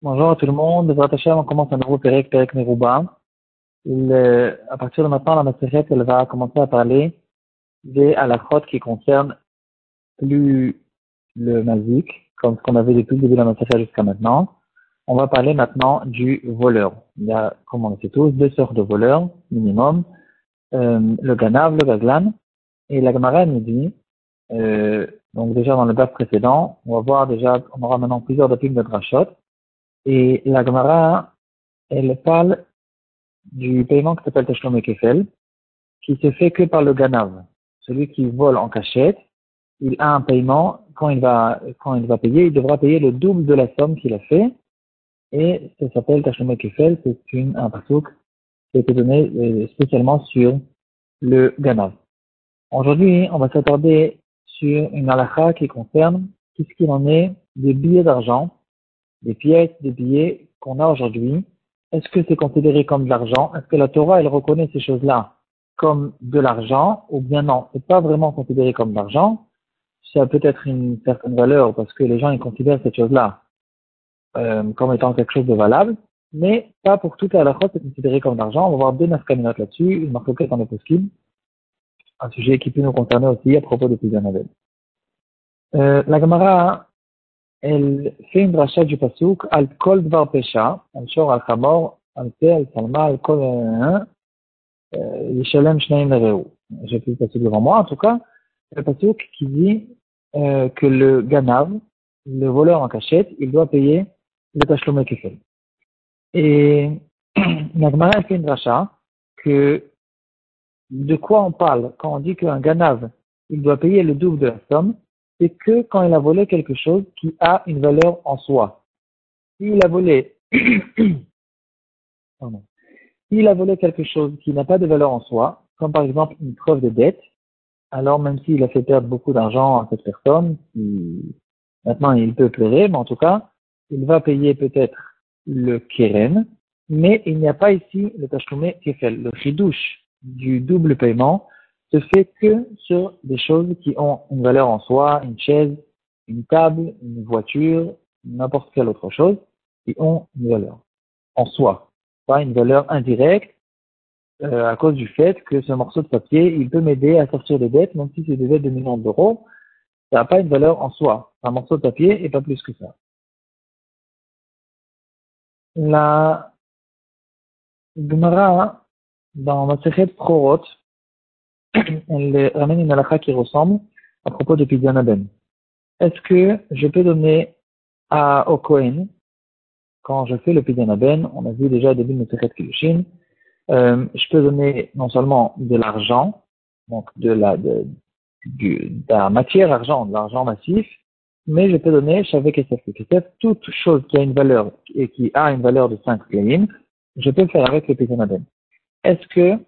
Bonjour à tout le monde. on commence un nouveau Pérec, Pérec Merouba. Euh, à partir de maintenant, la Maseret, elle va commencer à parler des halachot qui concernent plus le mazik, comme ce qu'on avait depuis le début de la Maseret jusqu'à maintenant. On va parler maintenant du voleur. Il y a, comme on le sait tous, deux sortes de voleurs, minimum. Euh, le ganav, le gazlan. Et la Gemara nous dit, euh, donc déjà dans le bas précédent, on va voir déjà, on aura maintenant plusieurs topics de drachot. Et la Gemara, elle parle du paiement qui s'appelle Tashlom Kefel, qui se fait que par le ganav. Celui qui vole en cachette, il a un paiement, quand il va, quand il va payer, il devra payer le double de la somme qu'il a fait. Et ça s'appelle Tashlom Kefel, c'est une, un pasouk qui a été donné euh, spécialement sur le ganav. Aujourd'hui, on va s'attarder sur une halakha qui concerne tout ce qu'il en est des billets d'argent, des pièces, des billets qu'on a aujourd'hui. Est-ce que c'est considéré comme de l'argent? Est-ce que la Torah, elle reconnaît ces choses-là comme de l'argent ou bien non? C'est pas vraiment considéré comme de l'argent. Ça a peut-être une certaine valeur parce que les gens ils considèrent cette chose-là euh, comme étant quelque chose de valable, mais pas pour toute la halakha, c'est considéré comme de l'argent. On va voir deux nafkaminotes là-dessus, une marque en est possible un sujet qui peut nous concerner aussi à propos de Pidyon Euh, la Gemara, elle fait une rachat du pasouk al kol dvar pesha, al shor al chamor, al pe, al salma, al kol yishalem shneim nereu. J'ai plus le pasouk devant moi, en tout cas, le pasouk qui dit euh, que le ganav, le voleur en cachette, il doit payer le tachlomé kefel. Et la Gemara fait une rachat que de quoi on parle quand on dit qu'un ganav, il doit payer le double de la somme, c'est que quand il a volé quelque chose qui a une valeur en soi. S'il a volé, Pardon. S'il a volé quelque chose qui n'a pas de valeur en soi, comme par exemple une preuve de dette, alors même s'il a fait perdre beaucoup d'argent à cette personne, maintenant il peut pleurer, mais en tout cas, il va payer peut-être le keren, mais il n'y a pas ici le tachkoumé kefel, le chidouche du double paiement se fait que sur des choses qui ont une valeur en soi, une chaise, une table, une voiture, n'importe quelle autre chose, qui ont une valeur en soi, pas une valeur indirecte euh, à cause du fait que ce morceau de papier, il peut m'aider à sortir des dettes, même si c'est des dettes de millions d'euros, ça n'a pas une valeur en soi. Un morceau de papier et pas plus que ça. La Gemara dans Masechet Prorot, elle ramène une halakha qui ressemble à propos de Pidyon Est-ce que je peux donner à, au quand je fais le Pidyon on a vu déjà au début de Masechet Kilushin, euh, je peux donner non seulement de l'argent, donc de la, de, la matière argent, de l'argent massif, mais je peux donner Shavek Kesef. Kesef, toute chose qui a une valeur et qui a une valeur de 5 kleim, je peux faire avec le Pidyon est-ce que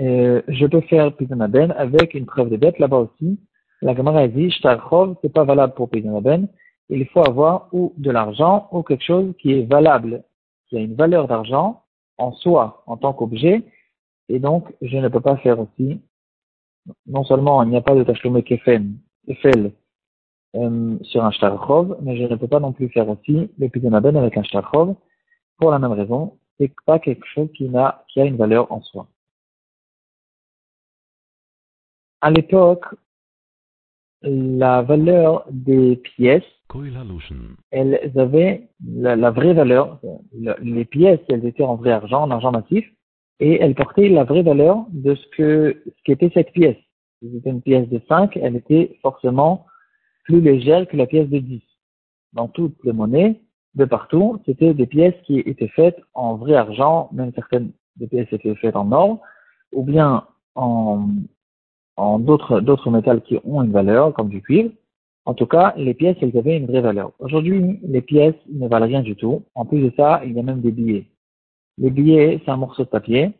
euh, je peux faire Pidanaben avec une preuve de dette là-bas aussi? La Gemara dit, Shtarchov, c'est pas valable pour Pidanaben. Il faut avoir ou de l'argent ou quelque chose qui est valable, qui a une valeur d'argent en soi, en tant qu'objet. Et donc, je ne peux pas faire aussi, non seulement il n'y a pas de Tachlomé Kefen, Kefel, euh, sur un Shtarchov, mais je ne peux pas non plus faire aussi le Pidanaben avec un Shtarchov, pour la même raison, c'est pas quelque chose qui a, qui a une valeur en soi. À l'époque, la valeur des pièces, elles avaient la, vraie valeur, les pièces, elles étaient en vrai argent, en argent massif, et elles portaient la vraie valeur de ce que, ce qu'était cette pièce. Si c'était une pièce de 5, elle était forcément plus légère que la pièce de 10. Dans toutes les monnaies, de partout, c'était des pièces qui étaient faites en vrai argent, même certaines des pièces étaient faites en or, ou bien en, d'autres, d'autres métals qui ont une valeur, comme du cuivre. En tout cas, les pièces, elles avaient une vraie valeur. Aujourd'hui, les pièces ne valent rien du tout. En plus de ça, il y a même des billets. Les billets, c'est un morceau de papier.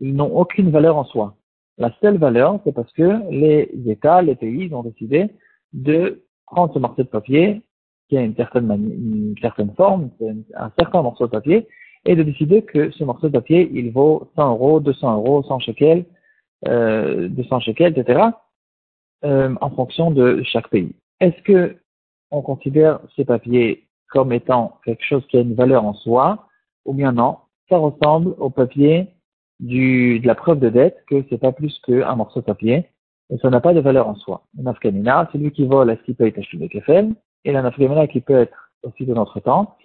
Ils n'ont aucune valeur en soi. La seule valeur, c'est parce que les États, les pays ont décidé de prendre ce morceau de papier qui a une certaine, forme, un certain morceau de papier, et de décider que ce morceau de papier, il vaut 100 euros, 200 euros, 100 shekels, euh, 200 shekels, etc., euh, en fonction de chaque pays. est-ce que on considère ces papiers comme étant quelque chose qui a une valeur en soi, ou bien non, ça ressemble au papier de la preuve de dette, que c'est pas plus qu'un morceau de papier, et ça n'a pas de valeur en soi. Nafkamina, celui qui vole, est-ce qu'il Kefel, et la nafkamina qui peut être aussi de notre temps,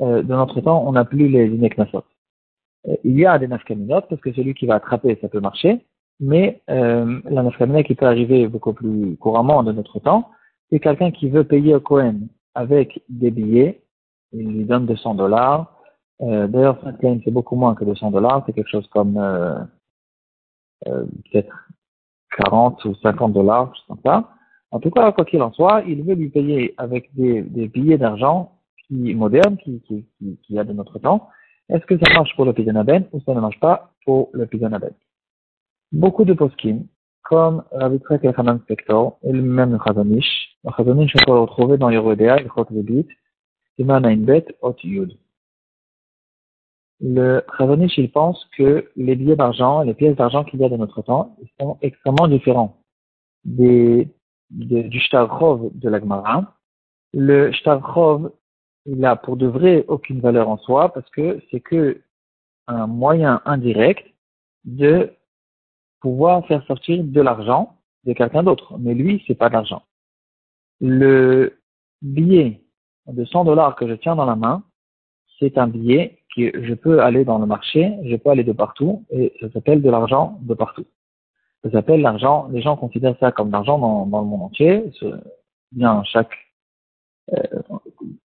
euh, de notre temps, on n'a plus les ineknasot. Euh, il y a des nafkaminot, parce que celui qui va attraper, ça peut marcher, mais euh, la nafkamina qui peut arriver beaucoup plus couramment de notre temps, c'est quelqu'un qui veut payer au Cohen avec des billets, il lui donne 200 dollars. Euh, D'ailleurs, c'est beaucoup moins que 200 dollars, c'est quelque chose comme euh, euh, peut-être 40 ou 50 dollars, je sais pas. En tout cas, quoi qu'il en soit, il veut lui payer avec des, billets d'argent qui modernes, qui, qui, a de notre temps. Est-ce que ça marche pour le Pidanaben ou ça ne marche pas pour le Pidanaben Beaucoup de poskim comme Rabbi Tzrak et Hanan Spector, et même le Chazanish. Le Chazanish, on peut le retrouver dans Yerodea, le Chot Lebit, Siman Ainbet, Ot Yud. Le Chazanish, il pense que les billets d'argent, les pièces d'argent qu'il y a de notre temps, sont extrêmement différents des, de, du Shtarchov de la Gemara. Le Shtarchov, il a pour de vrai aucune valeur en soi parce que c'est que un moyen indirect de pouvoir faire sortir de l'argent de quelqu'un d'autre. Mais lui, c'est pas de l'argent. Le billet de 100 dollars que je tiens dans la main, c'est un billet que je peux aller dans le marché, je peux aller de partout, et ça s'appelle de l'argent de partout. Ça s'appelle l'argent, les gens considèrent ça comme l'argent dans, le monde entier, bien chaque, euh,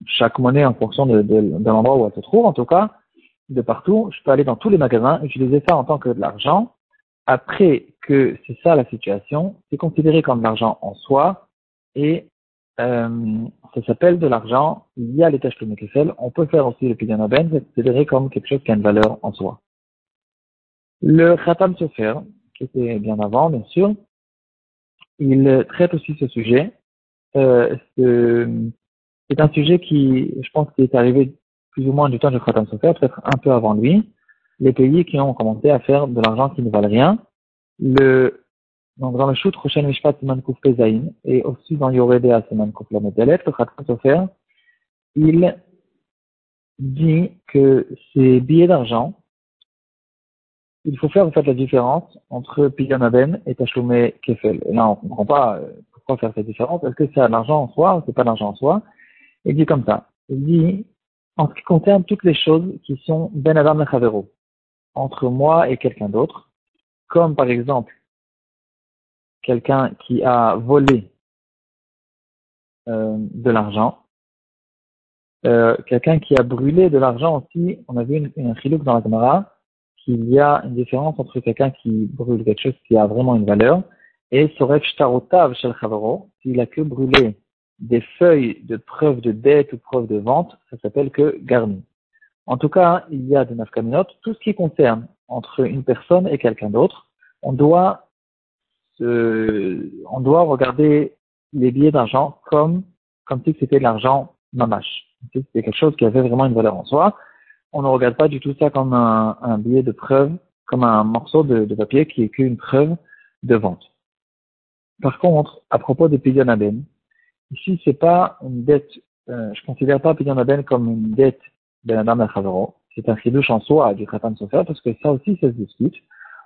chaque monnaie en fonction de, de, de l'endroit où elle se trouve, en tout cas, de partout, je peux aller dans tous les magasins, utiliser ça en tant que de l'argent, après que c'est ça la situation, c'est considéré comme l'argent en soi et euh, ça s'appelle de l'argent. Il y a les tâches Kessel. On peut faire aussi le Pidanaben, c'est considéré comme quelque chose qui a une valeur en soi. Le Khatam Sofer, qui était bien avant, bien sûr, il traite aussi ce sujet. Euh, c'est un sujet qui, je pense, est arrivé plus ou moins du temps du Khatam Sofer, peut-être un peu avant lui les pays qui ont commencé à faire de l'argent qui ne valent rien. Le, donc dans le Shoot Roshen Mishpat Siman Kouf Pezaïn et aussi dans Yoredea Siman Kouf Lamedelet, le Khatam Sofer, il dit que ces billets d'argent, il faut faire en fait la différence entre Piyanaben et Tachloumé Kefel. Et là, on ne comprend pas euh, pourquoi faire cette différence. Est-ce que c'est l'argent en soi ou c'est pas l'argent en soi? Il dit comme ça. Il dit, en ce qui concerne toutes les choses qui sont Ben Adam entre moi et quelqu'un d'autre, comme par exemple quelqu'un qui a volé euh, de l'argent, euh, quelqu'un qui a brûlé de l'argent aussi, on a vu une chilouk dans la caméra, qu'il y a une différence entre quelqu'un qui brûle quelque chose qui a vraiment une valeur et Soref Shtarotav Shel Chavaro, s'il a que brûlé des feuilles de preuve de dette ou preuve de vente, ça s'appelle que garni. En tout cas, il y a des nafkaminot. Tout ce qui concerne entre une personne et quelqu'un d'autre, on doit, on doit regarder les billets d'argent comme, comme si c'était de l'argent mamache. Si c'était quelque chose qui avait vraiment une valeur en soi. On ne regarde pas du tout ça comme un, un billet de preuve, comme un morceau de, de papier qui est qu'une preuve de vente. Par contre, à propos de Pidionaben, ici c'est pas une dette, euh, je considère pas Pidionaben comme une dette c'est un chidouche en soi du Khatan Sofer parce que ça aussi, ça se discute.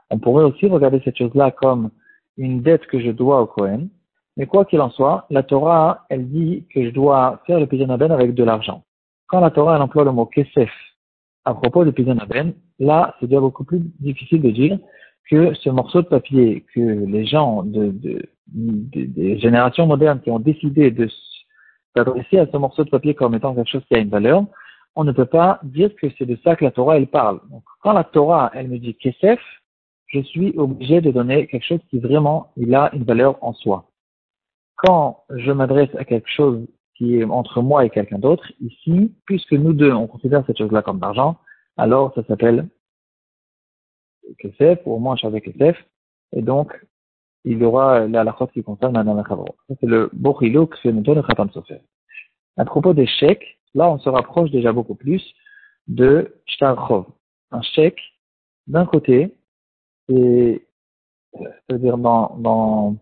On pourrait aussi regarder cette chose-là comme une dette que je dois au Kohen. Mais quoi qu'il en soit, la Torah, elle dit que je dois faire le Pidanaben avec de l'argent. Quand la Torah, elle emploie le mot Kesef à propos de Pidanaben, là, c'est déjà beaucoup plus difficile de dire que ce morceau de papier que les gens de, de, des générations modernes qui ont décidé de s'adresser à ce morceau de papier comme étant quelque chose qui a une valeur, on ne peut pas dire que c'est de ça que la Torah elle parle. Donc, quand la Torah elle me dit Kesef, je suis obligé de donner quelque chose qui vraiment il a une valeur en soi. Quand je m'adresse à quelque chose qui est entre moi et quelqu'un d'autre, ici, puisque nous deux on considère cette chose-là comme d'argent, alors ça s'appelle Kesef, ou au moins avec Kesef, et donc il y aura la qui concerne la Ça c'est le Bochiluk, c'est le Khatam Sofer. À propos des chèques, Là, on se rapproche déjà beaucoup plus de Shtarchov. Un chèque, d'un côté, c'est-à-dire dans, dans,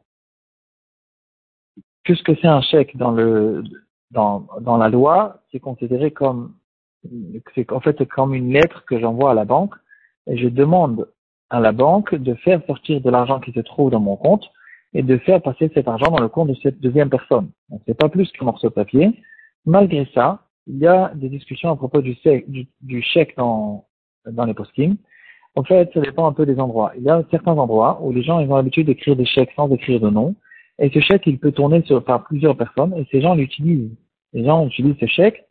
puisque c'est un chèque dans le dans, dans la loi, c'est considéré comme c'est en fait comme une lettre que j'envoie à la banque et je demande à la banque de faire sortir de l'argent qui se trouve dans mon compte et de faire passer cet argent dans le compte de cette deuxième personne. Donc c'est pas plus qu'un morceau de papier. Malgré ça, il y a des discussions à propos du, chèque dans, dans les postings. En fait, ça dépend un peu des endroits. Il y a certains endroits où les gens ils ont l'habitude d'écrire des chèques sans écrire de nom. Et ce chèque, il peut tourner sur, par plusieurs personnes et ces gens l'utilisent. Les gens utilisent ce chèque.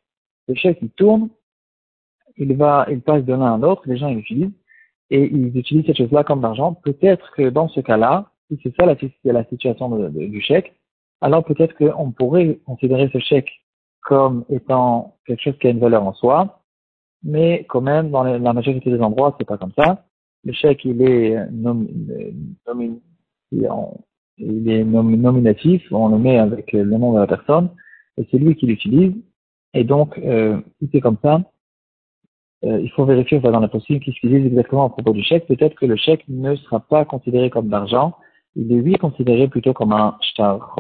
Ce chèque, il tourne. Il va, il passe de l'un à l'autre. Les gens l'utilisent. Et ils utilisent cette chose-là comme d'argent. Peut-être que dans ce cas-là, si c'est ça la, situation du chèque, alors peut-être qu'on pourrait considérer ce chèque comme étant quelque chose qui a une valeur en soi, mais quand même, dans la majorité des endroits, c'est pas comme ça. Le chèque, il est, il est nominatif, on le met avec le nom de la personne, et c'est lui qui l'utilise. Et donc, euh, si c'est comme ça, euh, il faut vérifier dans la possible qu'il se dit exactement à propos du chèque. Peut-être que le chèque ne sera pas considéré comme d'argent, il est lui considéré plutôt comme un shtar